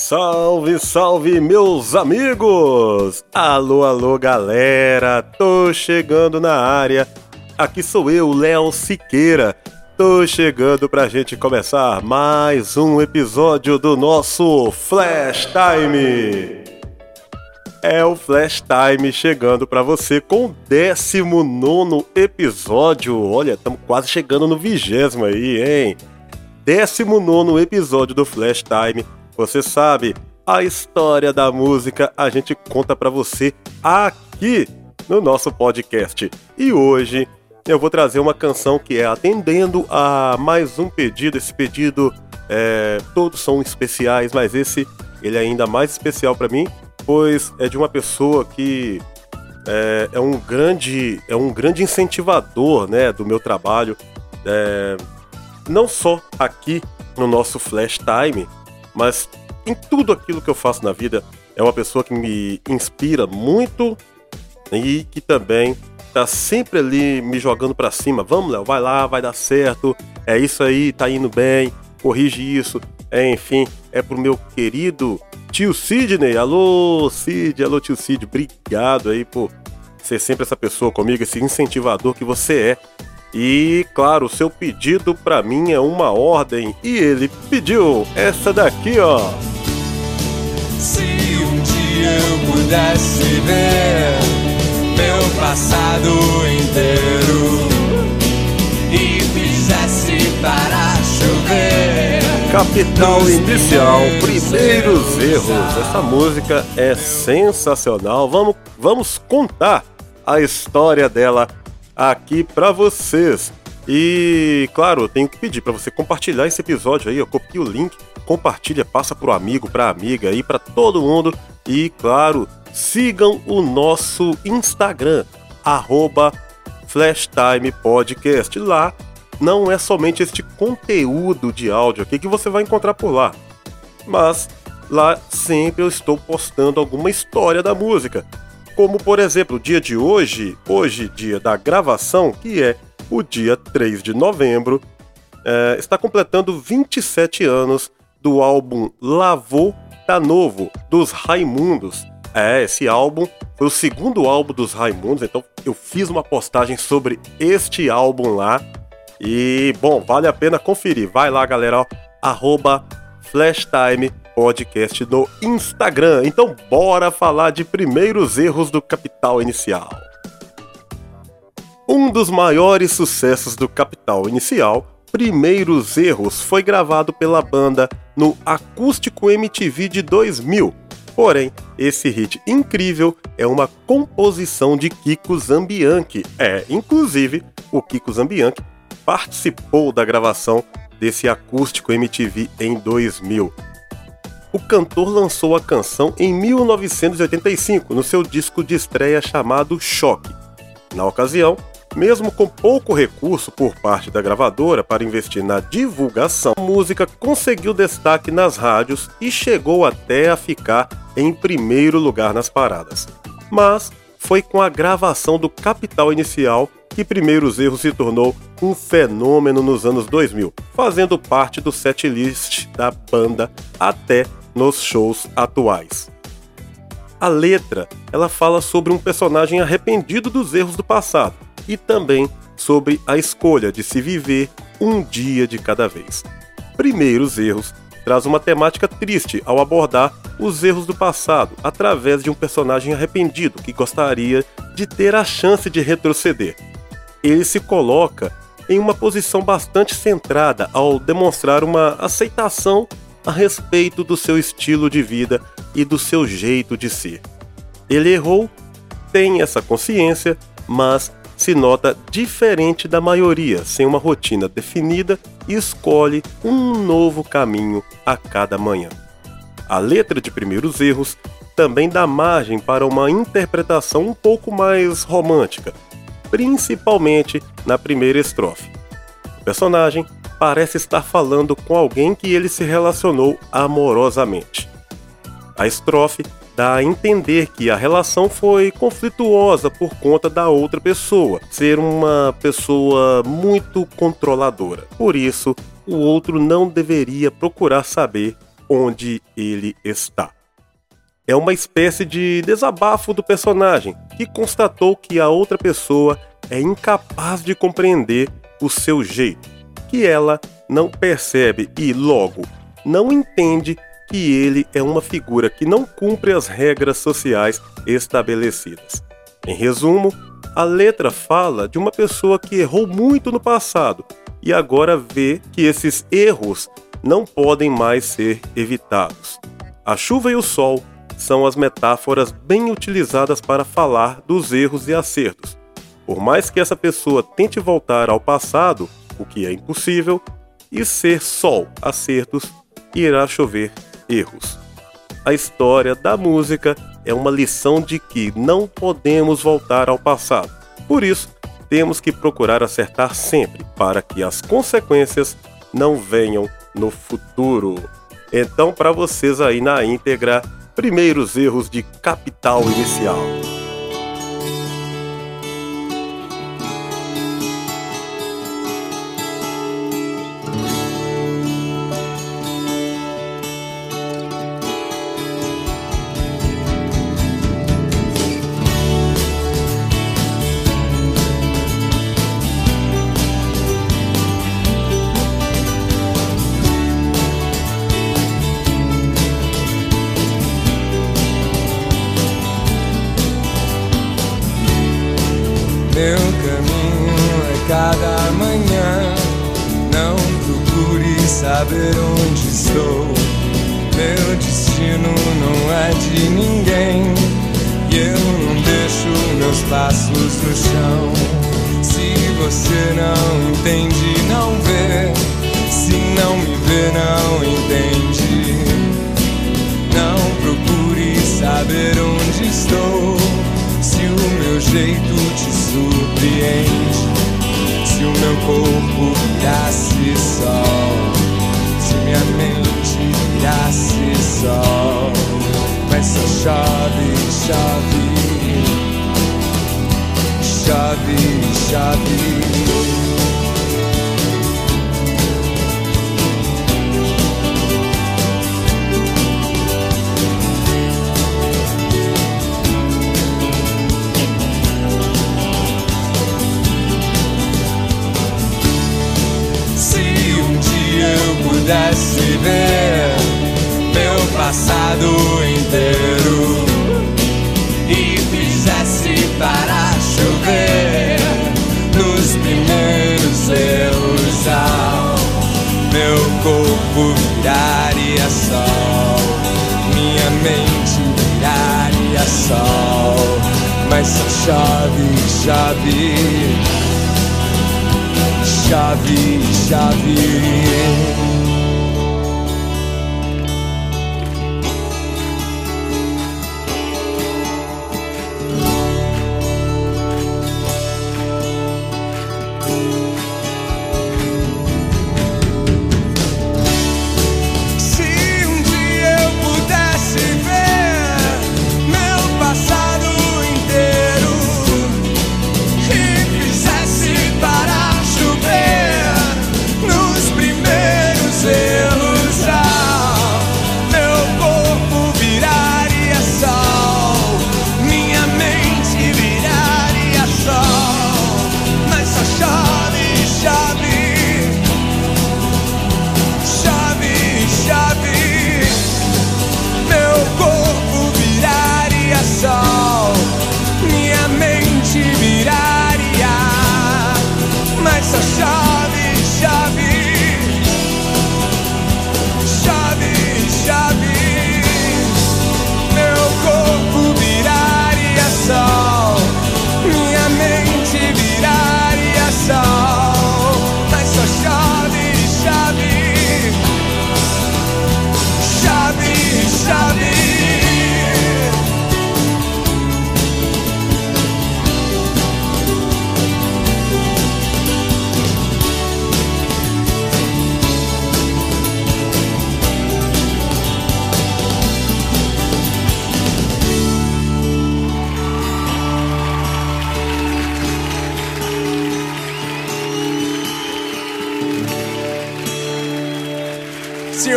Salve, salve, meus amigos! Alô, alô, galera! Tô chegando na área. Aqui sou eu, Léo Siqueira. Tô chegando pra gente começar mais um episódio do nosso Flash Time. É o Flash Time chegando para você com o 19 episódio. Olha, estamos quase chegando no vigésimo aí, hein? 19 episódio do Flash Time você sabe, a história da música a gente conta para você aqui no nosso podcast. E hoje eu vou trazer uma canção que é atendendo a mais um pedido. Esse pedido, é, todos são especiais, mas esse ele é ainda mais especial para mim, pois é de uma pessoa que é, é, um grande é um grande incentivador, né, do meu trabalho, é, não só aqui no nosso Flash Time, mas em tudo aquilo que eu faço na vida é uma pessoa que me inspira muito e que também tá sempre ali me jogando para cima. Vamos, Léo, vai lá, vai dar certo. É isso aí, tá indo bem. Corrige isso. É, enfim, é pro meu querido tio Sidney. Alô, Sid, alô, tio Sid. Obrigado aí por ser sempre essa pessoa comigo, esse incentivador que você é e, claro, o seu pedido para mim é uma ordem. E ele pediu essa daqui, ó. Se um dia eu pudesse ver meu passado inteiro e fizesse para chover. Capital Inicial, primeiros erros. Essa música é sensacional. Vamos, vamos contar a história dela aqui para vocês. E, claro, eu tenho que pedir para você compartilhar esse episódio aí, eu copio o link, compartilha, passa pro amigo, pra amiga aí, para todo mundo. E, claro, sigam o nosso Instagram, arroba. Lá não é somente este conteúdo de áudio aqui que você vai encontrar por lá, mas lá sempre eu estou postando alguma história da música como por exemplo o dia de hoje, hoje dia da gravação, que é o dia 3 de novembro, é, está completando 27 anos do álbum Lavô Tá Novo, dos Raimundos. É, esse álbum foi o segundo álbum dos Raimundos, então eu fiz uma postagem sobre este álbum lá. E, bom, vale a pena conferir. Vai lá, galera, ó, arroba Flashtime podcast no Instagram. Então, bora falar de primeiros erros do Capital Inicial. Um dos maiores sucessos do Capital Inicial, Primeiros Erros, foi gravado pela banda no Acústico MTV de 2000. Porém, esse hit incrível é uma composição de Kiko Zambianchi. É, inclusive, o Kiko Zambianchi participou da gravação desse acústico MTV em 2000 o cantor lançou a canção em 1985 no seu disco de estreia chamado Choque. Na ocasião, mesmo com pouco recurso por parte da gravadora para investir na divulgação, a música conseguiu destaque nas rádios e chegou até a ficar em primeiro lugar nas paradas. Mas foi com a gravação do Capital Inicial que Primeiros Erros se tornou um fenômeno nos anos 2000, fazendo parte do setlist da banda até nos shows atuais. A letra, ela fala sobre um personagem arrependido dos erros do passado e também sobre a escolha de se viver um dia de cada vez. Primeiros Erros traz uma temática triste ao abordar os erros do passado através de um personagem arrependido que gostaria de ter a chance de retroceder. Ele se coloca em uma posição bastante centrada ao demonstrar uma aceitação a respeito do seu estilo de vida e do seu jeito de ser. Ele errou, tem essa consciência, mas se nota diferente da maioria, sem uma rotina definida e escolhe um novo caminho a cada manhã. A letra de Primeiros Erros também dá margem para uma interpretação um pouco mais romântica, principalmente na primeira estrofe. O personagem parece estar falando com alguém que ele se relacionou amorosamente. A estrofe dá a entender que a relação foi conflituosa por conta da outra pessoa ser uma pessoa muito controladora. Por isso, o outro não deveria procurar saber onde ele está. É uma espécie de desabafo do personagem que constatou que a outra pessoa é incapaz de compreender o seu jeito, que ela não percebe e, logo, não entende que ele é uma figura que não cumpre as regras sociais estabelecidas. Em resumo, a letra fala de uma pessoa que errou muito no passado e agora vê que esses erros não podem mais ser evitados. A chuva e o sol são as metáforas bem utilizadas para falar dos erros e acertos. Por mais que essa pessoa tente voltar ao passado, o que é impossível, e ser sol, acertos, irá chover erros. A história da música é uma lição de que não podemos voltar ao passado. Por isso, temos que procurar acertar sempre para que as consequências não venham no futuro. Então, para vocês aí na íntegra, primeiros erros de capital inicial. Meu caminho é cada manhã. Não procure saber onde estou. Meu destino não é de ninguém. E eu não deixo meus passos no chão. Se você não entende, não vê. Se o meu corpo virasse sol, se minha mente virasse sol, mas só chove, chove, chove, chove. Pudesse ver meu passado inteiro e fizesse para chover nos primeiros erros ao meu corpo viraria sol, minha mente viraria sol, mas só chove, chove chave, chave.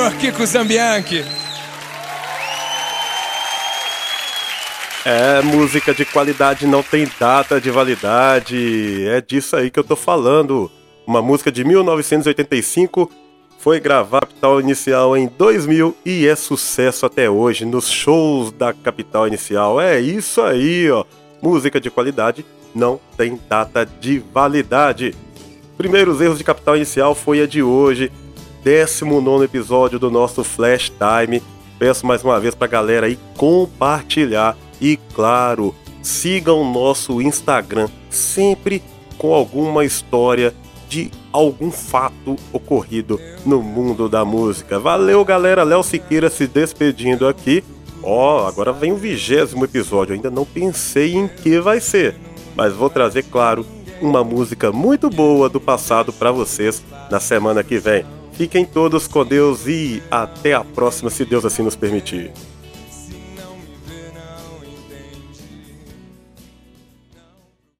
Senhor Kiko Zambianchi. É, música de qualidade não tem data de validade. É disso aí que eu tô falando. Uma música de 1985 foi gravada Capital Inicial em 2000 e é sucesso até hoje nos shows da Capital Inicial. É isso aí, ó. Música de qualidade não tem data de validade. Primeiros erros de Capital Inicial foi a de hoje, 19 episódio do nosso Flash Time. Peço mais uma vez pra galera aí compartilhar e, claro, sigam nosso Instagram sempre com alguma história de algum fato ocorrido no mundo da música. Valeu, galera. Léo Siqueira se despedindo aqui. Ó, oh, agora vem o vigésimo episódio. Ainda não pensei em que vai ser, mas vou trazer, claro, uma música muito boa do passado para vocês na semana que vem. Fiquem todos com Deus e até a próxima, se Deus assim nos permitir.